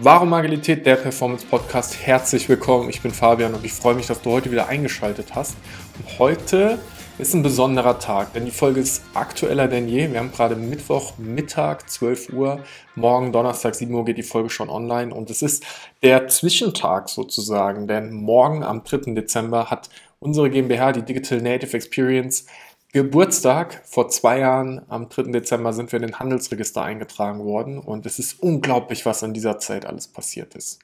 Warum Agilität, der Performance Podcast. Herzlich willkommen. Ich bin Fabian und ich freue mich, dass du heute wieder eingeschaltet hast. Und heute ist ein besonderer Tag, denn die Folge ist aktueller denn je. Wir haben gerade Mittwoch, Mittag, 12 Uhr. Morgen, Donnerstag, 7 Uhr geht die Folge schon online. Und es ist der Zwischentag sozusagen, denn morgen am 3. Dezember hat unsere GmbH, die Digital Native Experience, Geburtstag. Vor zwei Jahren, am 3. Dezember, sind wir in den Handelsregister eingetragen worden und es ist unglaublich, was in dieser Zeit alles passiert ist.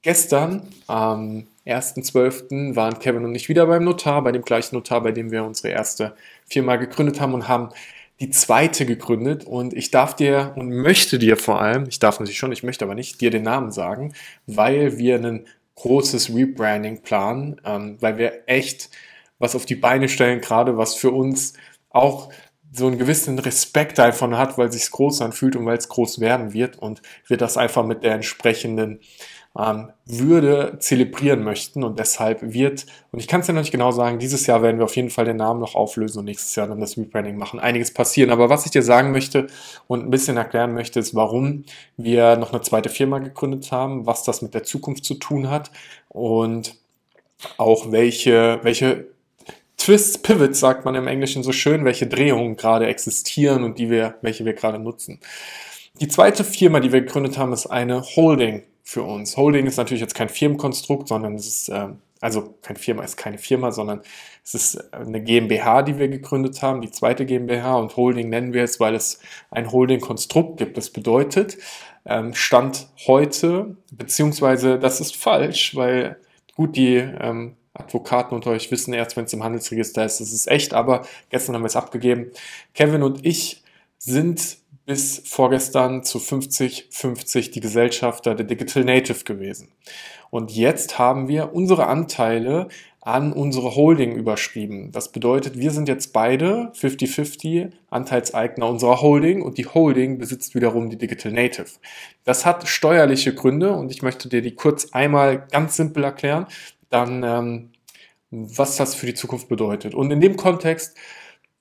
Gestern, am 1.12., waren Kevin und ich wieder beim Notar, bei dem gleichen Notar, bei dem wir unsere erste Firma gegründet haben und haben die zweite gegründet und ich darf dir und möchte dir vor allem, ich darf natürlich schon, ich möchte aber nicht dir den Namen sagen, weil wir ein großes Rebranding planen, ähm, weil wir echt was auf die Beine stellen, gerade was für uns auch so einen gewissen Respekt davon hat, weil sich groß anfühlt und weil es groß werden wird und wir das einfach mit der entsprechenden ähm, Würde zelebrieren möchten und deshalb wird, und ich kann es ja noch nicht genau sagen, dieses Jahr werden wir auf jeden Fall den Namen noch auflösen und nächstes Jahr dann das Rebranding machen. Einiges passieren, aber was ich dir sagen möchte und ein bisschen erklären möchte, ist, warum wir noch eine zweite Firma gegründet haben, was das mit der Zukunft zu tun hat und auch welche, welche Twists, Pivots sagt man im Englischen so schön, welche Drehungen gerade existieren und die wir, welche wir gerade nutzen. Die zweite Firma, die wir gegründet haben, ist eine Holding für uns. Holding ist natürlich jetzt kein Firmenkonstrukt, sondern es ist, äh, also kein Firma ist keine Firma, sondern es ist eine GmbH, die wir gegründet haben, die zweite GmbH und Holding nennen wir es, weil es ein Holding-Konstrukt gibt. Das bedeutet, ähm, Stand heute, beziehungsweise das ist falsch, weil gut, die ähm, Advokaten unter euch wissen erst, wenn es im Handelsregister ist, das ist echt, aber gestern haben wir es abgegeben. Kevin und ich sind bis vorgestern zu 50-50 die Gesellschafter der Digital Native gewesen. Und jetzt haben wir unsere Anteile an unsere Holding überschrieben. Das bedeutet, wir sind jetzt beide 50-50 Anteilseigner unserer Holding und die Holding besitzt wiederum die Digital Native. Das hat steuerliche Gründe und ich möchte dir die kurz einmal ganz simpel erklären dann ähm, was das für die Zukunft bedeutet. Und in dem Kontext,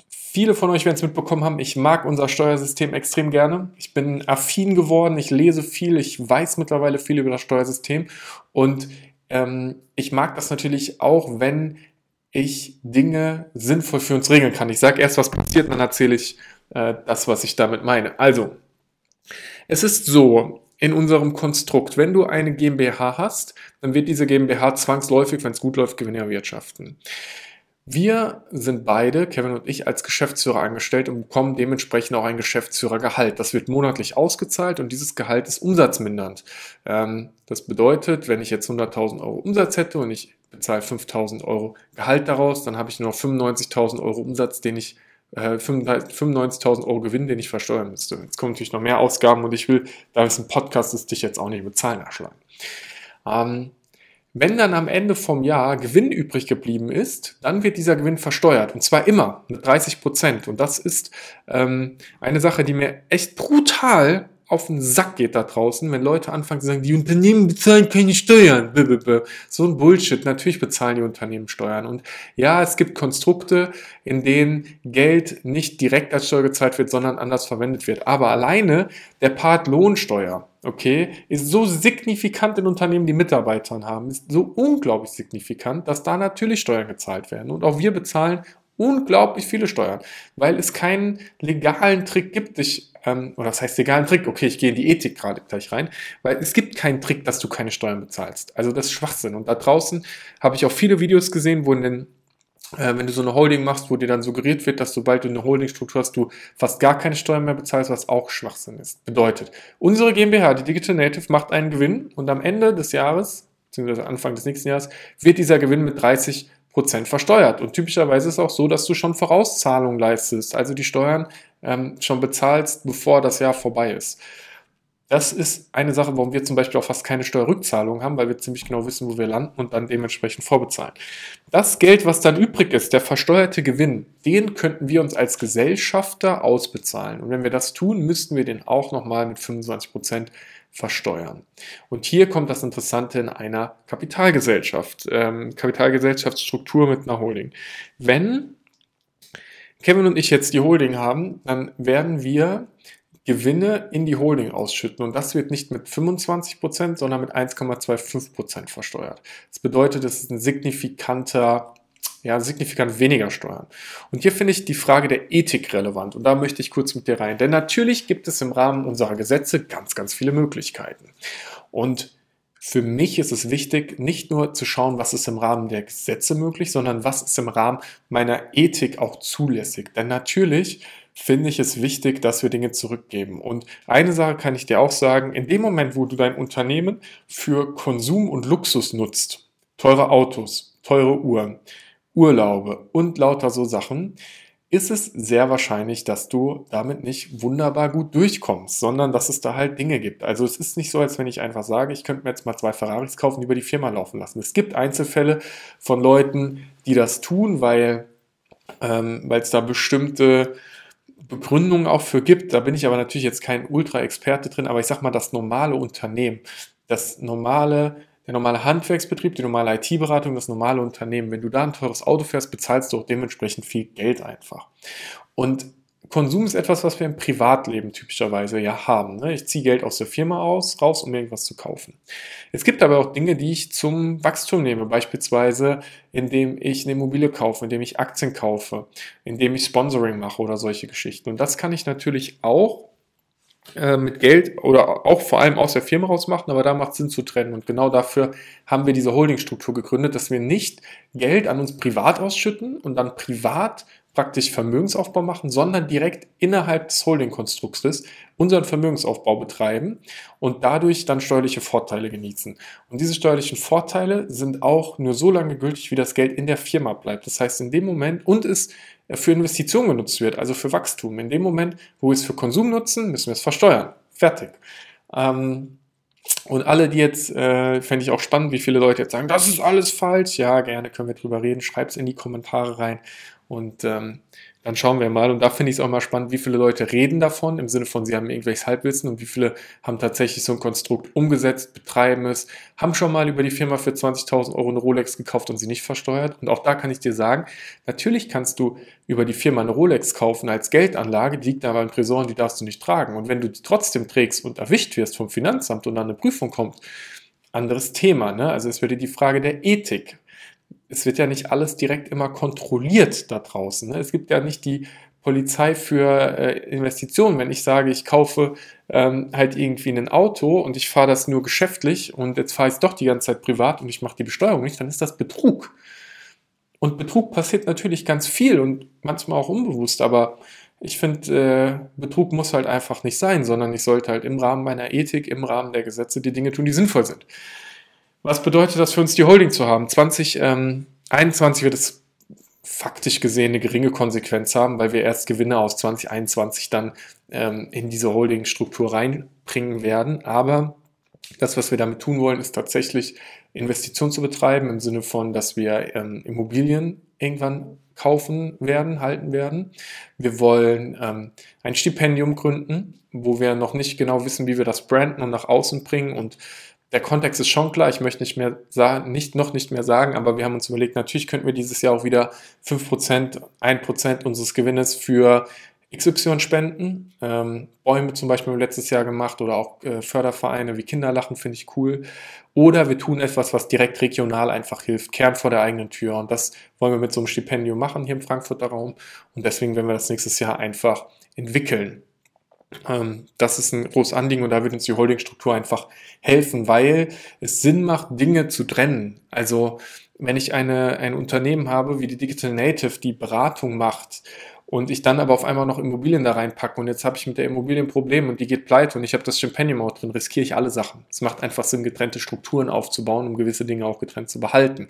viele von euch werden es mitbekommen haben, ich mag unser Steuersystem extrem gerne. Ich bin affin geworden, ich lese viel, ich weiß mittlerweile viel über das Steuersystem und ähm, ich mag das natürlich auch, wenn ich Dinge sinnvoll für uns regeln kann. Ich sage erst, was passiert, dann erzähle ich äh, das, was ich damit meine. Also, es ist so, in unserem Konstrukt. Wenn du eine GmbH hast, dann wird diese GmbH zwangsläufig, wenn es gut läuft, Gewinne erwirtschaften. Wir sind beide, Kevin und ich, als Geschäftsführer angestellt und bekommen dementsprechend auch ein Geschäftsführergehalt. Das wird monatlich ausgezahlt und dieses Gehalt ist umsatzmindernd. Ähm, das bedeutet, wenn ich jetzt 100.000 Euro Umsatz hätte und ich bezahle 5.000 Euro Gehalt daraus, dann habe ich nur noch 95.000 Euro Umsatz, den ich 95.000 äh, Euro Gewinn, den ich versteuern müsste. Jetzt kommen natürlich noch mehr Ausgaben und ich will, da es ein Podcast ist, dich jetzt auch nicht mit Zahlen erschlagen. Ähm, wenn dann am Ende vom Jahr Gewinn übrig geblieben ist, dann wird dieser Gewinn versteuert. Und zwar immer mit 30 Prozent. Und das ist ähm, eine Sache, die mir echt brutal auf den Sack geht da draußen, wenn Leute anfangen zu sagen, die Unternehmen bezahlen keine Steuern. So ein Bullshit. Natürlich bezahlen die Unternehmen Steuern. Und ja, es gibt Konstrukte, in denen Geld nicht direkt als Steuer gezahlt wird, sondern anders verwendet wird. Aber alleine der Part Lohnsteuer, okay, ist so signifikant in Unternehmen, die Mitarbeitern haben, ist so unglaublich signifikant, dass da natürlich Steuern gezahlt werden. Und auch wir bezahlen unglaublich viele Steuern, weil es keinen legalen Trick gibt, dich, ähm, oder das heißt legalen Trick, okay, ich gehe in die Ethik gerade gleich rein, weil es gibt keinen Trick, dass du keine Steuern bezahlst. Also das ist Schwachsinn. Und da draußen habe ich auch viele Videos gesehen, wo in den äh, wenn du so eine Holding machst, wo dir dann suggeriert wird, dass sobald du eine Holdingstruktur hast, du fast gar keine Steuern mehr bezahlst, was auch Schwachsinn ist. Bedeutet, unsere GmbH, die Digital Native, macht einen Gewinn und am Ende des Jahres, beziehungsweise Anfang des nächsten Jahres, wird dieser Gewinn mit 30 Prozent versteuert. Und typischerweise ist es auch so, dass du schon Vorauszahlungen leistest, also die Steuern ähm, schon bezahlst, bevor das Jahr vorbei ist. Das ist eine Sache, warum wir zum Beispiel auch fast keine Steuerrückzahlung haben, weil wir ziemlich genau wissen, wo wir landen und dann dementsprechend vorbezahlen. Das Geld, was dann übrig ist, der versteuerte Gewinn, den könnten wir uns als Gesellschafter ausbezahlen. Und wenn wir das tun, müssten wir den auch nochmal mit 25 Prozent versteuern. Und hier kommt das Interessante in einer Kapitalgesellschaft, ähm, Kapitalgesellschaftsstruktur mit einer Holding. Wenn Kevin und ich jetzt die Holding haben, dann werden wir Gewinne in die Holding ausschütten. Und das wird nicht mit 25%, sondern mit 1,25% versteuert. Das bedeutet, es ist ein signifikanter ja, signifikant weniger Steuern. Und hier finde ich die Frage der Ethik relevant und da möchte ich kurz mit dir rein. Denn natürlich gibt es im Rahmen unserer Gesetze ganz, ganz viele Möglichkeiten. Und für mich ist es wichtig, nicht nur zu schauen, was ist im Rahmen der Gesetze möglich, sondern was ist im Rahmen meiner Ethik auch zulässig. Denn natürlich finde ich es wichtig, dass wir Dinge zurückgeben. Und eine Sache kann ich dir auch sagen, in dem Moment, wo du dein Unternehmen für Konsum und Luxus nutzt, teure Autos, teure Uhren, Urlaube und lauter so Sachen, ist es sehr wahrscheinlich, dass du damit nicht wunderbar gut durchkommst, sondern dass es da halt Dinge gibt. Also es ist nicht so, als wenn ich einfach sage, ich könnte mir jetzt mal zwei Ferraris kaufen, die über die Firma laufen lassen. Es gibt Einzelfälle von Leuten, die das tun, weil ähm, es da bestimmte Begründungen auch für gibt. Da bin ich aber natürlich jetzt kein Ultra-Experte drin, aber ich sag mal, das normale Unternehmen, das normale der normale Handwerksbetrieb, die normale IT-Beratung, das normale Unternehmen, wenn du da ein teures Auto fährst, bezahlst du auch dementsprechend viel Geld einfach. Und Konsum ist etwas, was wir im Privatleben typischerweise ja haben. Ne? Ich ziehe Geld aus der Firma aus, raus, um irgendwas zu kaufen. Es gibt aber auch Dinge, die ich zum Wachstum nehme, beispielsweise indem ich eine Immobilie kaufe, indem ich Aktien kaufe, indem ich Sponsoring mache oder solche Geschichten. Und das kann ich natürlich auch äh, mit Geld oder auch vor allem aus der Firma raus machen, aber da macht es Sinn zu trennen. Und genau dafür haben wir diese Holdingstruktur gegründet, dass wir nicht Geld an uns privat ausschütten und dann privat praktisch Vermögensaufbau machen, sondern direkt innerhalb des Holding-Konstruktes unseren Vermögensaufbau betreiben und dadurch dann steuerliche Vorteile genießen. Und diese steuerlichen Vorteile sind auch nur so lange gültig, wie das Geld in der Firma bleibt. Das heißt, in dem Moment und es für Investitionen genutzt wird, also für Wachstum. In dem Moment, wo wir es für Konsum nutzen, müssen wir es versteuern. Fertig. Ähm, und alle, die jetzt, äh, fände ich auch spannend, wie viele Leute jetzt sagen, das ist alles falsch. Ja, gerne können wir drüber reden. Schreibt es in die Kommentare rein. Und ähm, dann schauen wir mal. Und da finde ich es auch mal spannend, wie viele Leute reden davon, im Sinne von, sie haben irgendwelches Halbwissen und wie viele haben tatsächlich so ein Konstrukt umgesetzt, betreiben es, haben schon mal über die Firma für 20.000 Euro eine Rolex gekauft und sie nicht versteuert. Und auch da kann ich dir sagen, natürlich kannst du über die Firma eine Rolex kaufen als Geldanlage, die liegt aber in Tresor die darfst du nicht tragen. Und wenn du die trotzdem trägst und erwischt wirst vom Finanzamt und dann eine Prüfung kommt, anderes Thema. Ne? Also es würde die Frage der Ethik es wird ja nicht alles direkt immer kontrolliert da draußen. Ne? Es gibt ja nicht die Polizei für äh, Investitionen. Wenn ich sage, ich kaufe ähm, halt irgendwie ein Auto und ich fahre das nur geschäftlich und jetzt fahre ich es doch die ganze Zeit privat und ich mache die Besteuerung nicht, dann ist das Betrug. Und Betrug passiert natürlich ganz viel und manchmal auch unbewusst, aber ich finde, äh, Betrug muss halt einfach nicht sein, sondern ich sollte halt im Rahmen meiner Ethik, im Rahmen der Gesetze die Dinge tun, die sinnvoll sind. Was bedeutet das für uns, die Holding zu haben? 2021 ähm, wird es faktisch gesehen eine geringe Konsequenz haben, weil wir erst Gewinne aus 2021 dann ähm, in diese Holding-Struktur reinbringen werden. Aber das, was wir damit tun wollen, ist tatsächlich Investitionen zu betreiben im Sinne von, dass wir ähm, Immobilien irgendwann kaufen werden, halten werden. Wir wollen ähm, ein Stipendium gründen, wo wir noch nicht genau wissen, wie wir das branden und nach außen bringen und der Kontext ist schon klar, ich möchte nicht mehr sagen, nicht, noch nicht mehr sagen, aber wir haben uns überlegt, natürlich könnten wir dieses Jahr auch wieder 5%, 1% unseres Gewinnes für XY spenden. Ähm, Bäume zum Beispiel letztes Jahr gemacht oder auch äh, Fördervereine wie Kinderlachen finde ich cool. Oder wir tun etwas, was direkt regional einfach hilft, Kern vor der eigenen Tür. Und das wollen wir mit so einem Stipendium machen hier im Frankfurter Raum. Und deswegen werden wir das nächstes Jahr einfach entwickeln. Ähm, das ist ein großes Anliegen und da wird uns die Holdingstruktur einfach helfen, weil es Sinn macht, Dinge zu trennen. Also wenn ich eine, ein Unternehmen habe wie die Digital Native, die Beratung macht und ich dann aber auf einmal noch Immobilien da reinpacke und jetzt habe ich mit der Immobilie ein Problem und die geht pleite und ich habe das auch drin, riskiere ich alle Sachen. Es macht einfach Sinn, getrennte Strukturen aufzubauen, um gewisse Dinge auch getrennt zu behalten.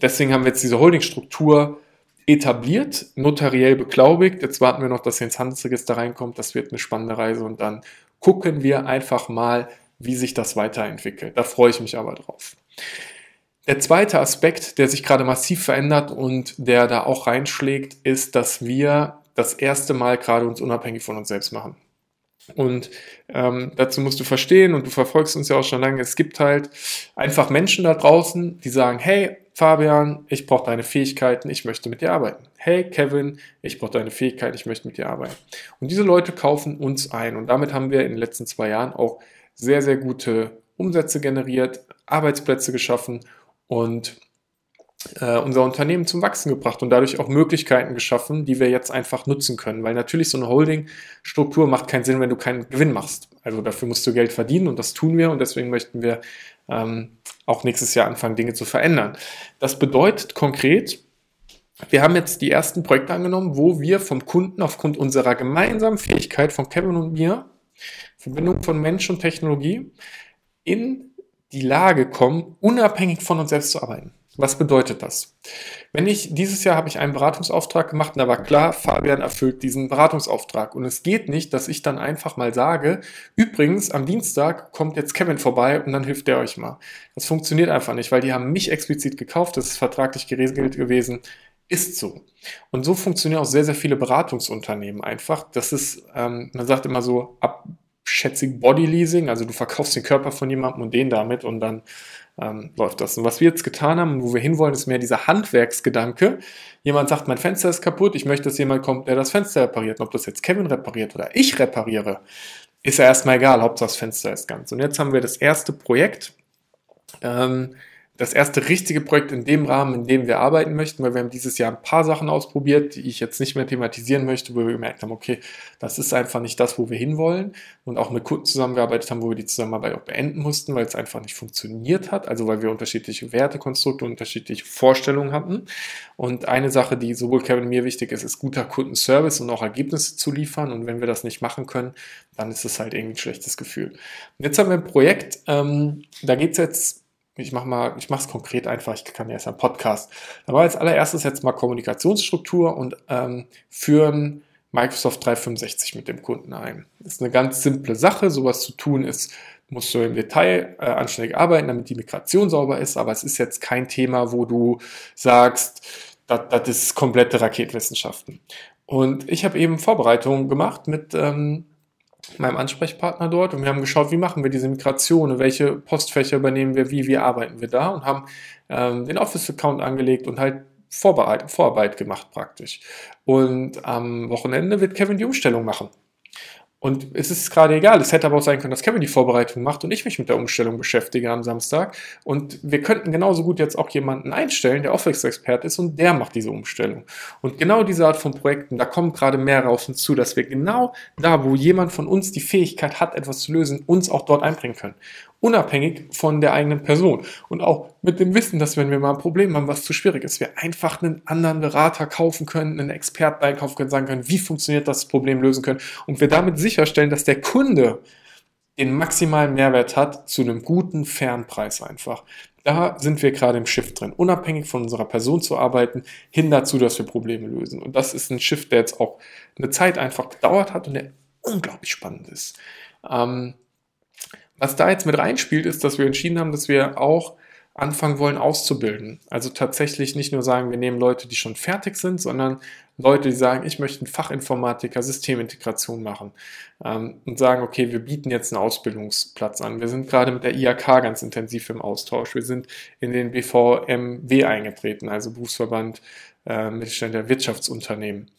Deswegen haben wir jetzt diese Holdingstruktur etabliert, notariell beglaubigt. Jetzt warten wir noch, dass er ins Handelsregister reinkommt. Das wird eine spannende Reise und dann gucken wir einfach mal, wie sich das weiterentwickelt. Da freue ich mich aber drauf. Der zweite Aspekt, der sich gerade massiv verändert und der da auch reinschlägt, ist, dass wir das erste Mal gerade uns unabhängig von uns selbst machen. Und ähm, dazu musst du verstehen, und du verfolgst uns ja auch schon lange, es gibt halt einfach Menschen da draußen, die sagen, hey, Fabian, ich brauche deine Fähigkeiten, ich möchte mit dir arbeiten. Hey Kevin, ich brauche deine Fähigkeiten, ich möchte mit dir arbeiten. Und diese Leute kaufen uns ein. Und damit haben wir in den letzten zwei Jahren auch sehr, sehr gute Umsätze generiert, Arbeitsplätze geschaffen und äh, unser Unternehmen zum Wachsen gebracht und dadurch auch Möglichkeiten geschaffen, die wir jetzt einfach nutzen können. Weil natürlich so eine Holding-Struktur macht keinen Sinn, wenn du keinen Gewinn machst. Also dafür musst du Geld verdienen und das tun wir und deswegen möchten wir ähm, auch nächstes Jahr anfangen, Dinge zu verändern. Das bedeutet konkret, wir haben jetzt die ersten Projekte angenommen, wo wir vom Kunden aufgrund unserer gemeinsamen Fähigkeit von Kevin und mir, Verbindung von Mensch und Technologie, in die Lage kommen, unabhängig von uns selbst zu arbeiten. Was bedeutet das? Wenn ich, dieses Jahr habe ich einen Beratungsauftrag gemacht und da war klar, Fabian erfüllt diesen Beratungsauftrag. Und es geht nicht, dass ich dann einfach mal sage, übrigens, am Dienstag kommt jetzt Kevin vorbei und dann hilft der euch mal. Das funktioniert einfach nicht, weil die haben mich explizit gekauft, das ist vertraglich geregelt gewesen. Ist so. Und so funktionieren auch sehr, sehr viele Beratungsunternehmen einfach. Das ist, ähm, man sagt immer so, abschätzig Body Leasing, also du verkaufst den Körper von jemandem und den damit und dann ähm, läuft das. Und was wir jetzt getan haben, wo wir hinwollen, ist mehr dieser Handwerksgedanke. Jemand sagt, mein Fenster ist kaputt, ich möchte, dass jemand kommt, der das Fenster repariert. Und ob das jetzt Kevin repariert oder ich repariere, ist ja erstmal egal, Hauptsache das Fenster ist ganz. Und jetzt haben wir das erste Projekt. Ähm, das erste richtige Projekt in dem Rahmen, in dem wir arbeiten möchten, weil wir haben dieses Jahr ein paar Sachen ausprobiert, die ich jetzt nicht mehr thematisieren möchte, wo wir gemerkt haben, okay, das ist einfach nicht das, wo wir hinwollen und auch mit Kunden zusammengearbeitet haben, wo wir die Zusammenarbeit auch beenden mussten, weil es einfach nicht funktioniert hat, also weil wir unterschiedliche Wertekonstrukte, unterschiedliche Vorstellungen hatten. Und eine Sache, die sowohl Kevin und mir wichtig ist, ist guter Kundenservice und auch Ergebnisse zu liefern. Und wenn wir das nicht machen können, dann ist es halt irgendwie ein schlechtes Gefühl. Und jetzt haben wir ein Projekt, ähm, da geht es jetzt ich mache mal, ich mache es konkret einfach, ich kann ja erst ein Podcast. Da war als allererstes jetzt mal Kommunikationsstruktur und ähm, führen Microsoft 365 mit dem Kunden ein. Das ist eine ganz simple Sache, sowas zu tun ist, musst du im Detail äh, anständig arbeiten, damit die Migration sauber ist, aber es ist jetzt kein Thema, wo du sagst, das, das ist komplette Raketwissenschaften. Und ich habe eben Vorbereitungen gemacht mit ähm, meinem Ansprechpartner dort und wir haben geschaut, wie machen wir diese Migration, welche Postfächer übernehmen wir, wie, wie arbeiten wir da und haben ähm, den Office-Account angelegt und halt Vorarbeit, Vorarbeit gemacht praktisch. Und am Wochenende wird Kevin die Umstellung machen. Und es ist gerade egal. Es hätte aber auch sein können, dass Kevin die Vorbereitung macht und ich mich mit der Umstellung beschäftige am Samstag. Und wir könnten genauso gut jetzt auch jemanden einstellen, der Office-Expert ist und der macht diese Umstellung. Und genau diese Art von Projekten, da kommen gerade mehr auf uns zu, dass wir genau da, wo jemand von uns die Fähigkeit hat, etwas zu lösen, uns auch dort einbringen können unabhängig von der eigenen Person. Und auch mit dem Wissen, dass wenn wir mal ein Problem haben, was zu schwierig ist, wir einfach einen anderen Berater kaufen können, einen Experten einkaufen können, sagen können, wie funktioniert das Problem lösen können und wir damit sicherstellen, dass der Kunde den maximalen Mehrwert hat zu einem guten, fairen Preis einfach. Da sind wir gerade im Shift drin, unabhängig von unserer Person zu arbeiten, hin dazu, dass wir Probleme lösen. Und das ist ein Shift, der jetzt auch eine Zeit einfach gedauert hat und der unglaublich spannend ist. Ähm, was da jetzt mit reinspielt, ist, dass wir entschieden haben, dass wir auch anfangen wollen auszubilden. Also tatsächlich nicht nur sagen, wir nehmen Leute, die schon fertig sind, sondern Leute, die sagen, ich möchte einen Fachinformatiker Systemintegration machen ähm, und sagen, okay, wir bieten jetzt einen Ausbildungsplatz an. Wir sind gerade mit der IAK ganz intensiv im Austausch. Wir sind in den BVMW eingetreten, also Berufsverband äh, Mittelständler Wirtschaftsunternehmen.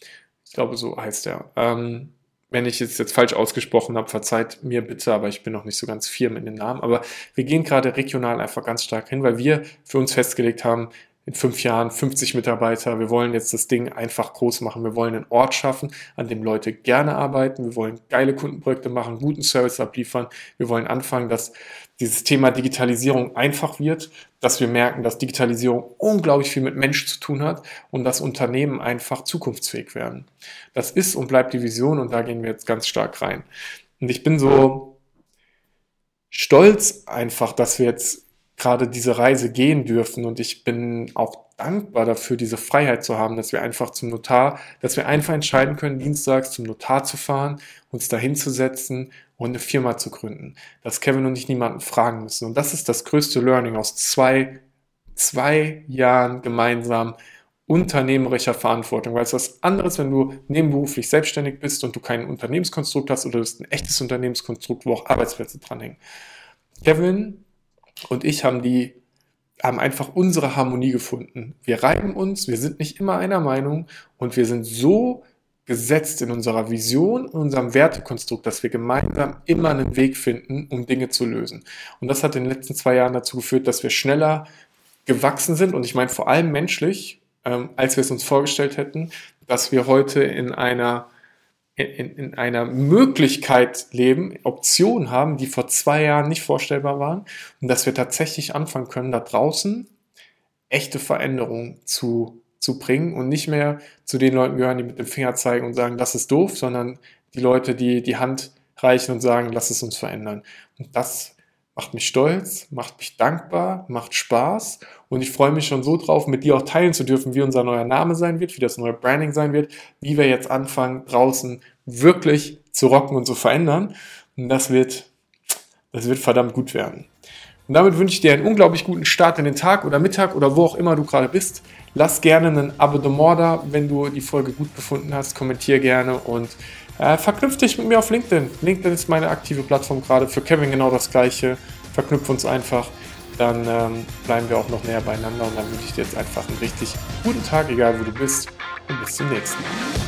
Ich glaube, so heißt er. Ähm, wenn ich es jetzt falsch ausgesprochen habe, verzeiht mir bitte, aber ich bin noch nicht so ganz firm in den Namen. Aber wir gehen gerade regional einfach ganz stark hin, weil wir für uns festgelegt haben, in fünf Jahren 50 Mitarbeiter. Wir wollen jetzt das Ding einfach groß machen. Wir wollen einen Ort schaffen, an dem Leute gerne arbeiten. Wir wollen geile Kundenprojekte machen, guten Service abliefern. Wir wollen anfangen, dass dieses Thema Digitalisierung einfach wird, dass wir merken, dass Digitalisierung unglaublich viel mit Mensch zu tun hat und dass Unternehmen einfach zukunftsfähig werden. Das ist und bleibt die Vision und da gehen wir jetzt ganz stark rein. Und ich bin so stolz einfach, dass wir jetzt gerade diese Reise gehen dürfen. Und ich bin auch dankbar dafür, diese Freiheit zu haben, dass wir einfach zum Notar, dass wir einfach entscheiden können, dienstags zum Notar zu fahren, uns da hinzusetzen und eine Firma zu gründen. Dass Kevin und ich niemanden fragen müssen. Und das ist das größte Learning aus zwei, zwei Jahren gemeinsam unternehmerischer Verantwortung, weil es was anderes, wenn du nebenberuflich selbstständig bist und du kein Unternehmenskonstrukt hast oder du bist ein echtes Unternehmenskonstrukt, wo auch Arbeitsplätze dranhängen. Kevin und ich haben die haben einfach unsere Harmonie gefunden. Wir reiben uns, wir sind nicht immer einer Meinung und wir sind so gesetzt in unserer Vision, in unserem Wertekonstrukt, dass wir gemeinsam immer einen Weg finden, um Dinge zu lösen. Und das hat in den letzten zwei Jahren dazu geführt, dass wir schneller gewachsen sind und ich meine vor allem menschlich, ähm, als wir es uns vorgestellt hätten, dass wir heute in einer in, in einer Möglichkeit leben, Optionen haben, die vor zwei Jahren nicht vorstellbar waren und dass wir tatsächlich anfangen können, da draußen echte Veränderungen zu, zu bringen und nicht mehr zu den Leuten gehören, die mit dem Finger zeigen und sagen, das ist doof, sondern die Leute, die die Hand reichen und sagen, lass es uns verändern. Und das macht mich stolz, macht mich dankbar, macht Spaß und ich freue mich schon so drauf, mit dir auch teilen zu dürfen, wie unser neuer Name sein wird, wie das neue Branding sein wird, wie wir jetzt anfangen, draußen wirklich zu rocken und zu verändern. Und das wird, das wird verdammt gut werden. Und damit wünsche ich dir einen unglaublich guten Start in den Tag oder Mittag oder wo auch immer du gerade bist. Lass gerne ein Abonnement da, wenn du die Folge gut befunden hast. Kommentier gerne und äh, verknüpf dich mit mir auf LinkedIn. LinkedIn ist meine aktive Plattform gerade. Für Kevin genau das gleiche. Verknüpf uns einfach. Dann ähm, bleiben wir auch noch näher beieinander. Und dann wünsche ich dir jetzt einfach einen richtig guten Tag, egal wo du bist. Und bis zum nächsten Mal.